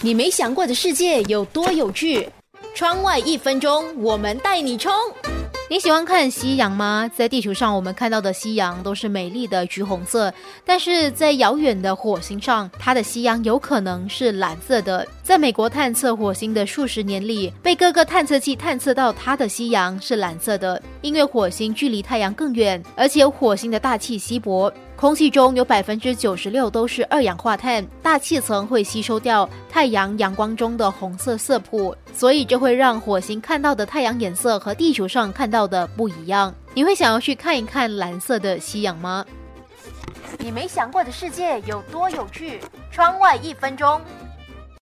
你没想过的世界有多有趣？窗外一分钟，我们带你冲！你喜欢看夕阳吗？在地球上，我们看到的夕阳都是美丽的橘红色，但是在遥远的火星上，它的夕阳有可能是蓝色的。在美国探测火星的数十年里，被各个探测器探测到它的夕阳是蓝色的，因为火星距离太阳更远，而且火星的大气稀薄。空气中有百分之九十六都是二氧化碳，大气层会吸收掉太阳阳光中的红色色谱，所以这会让火星看到的太阳颜色和地球上看到的不一样。你会想要去看一看蓝色的夕阳吗？你没想过的世界有多有趣？窗外一分钟。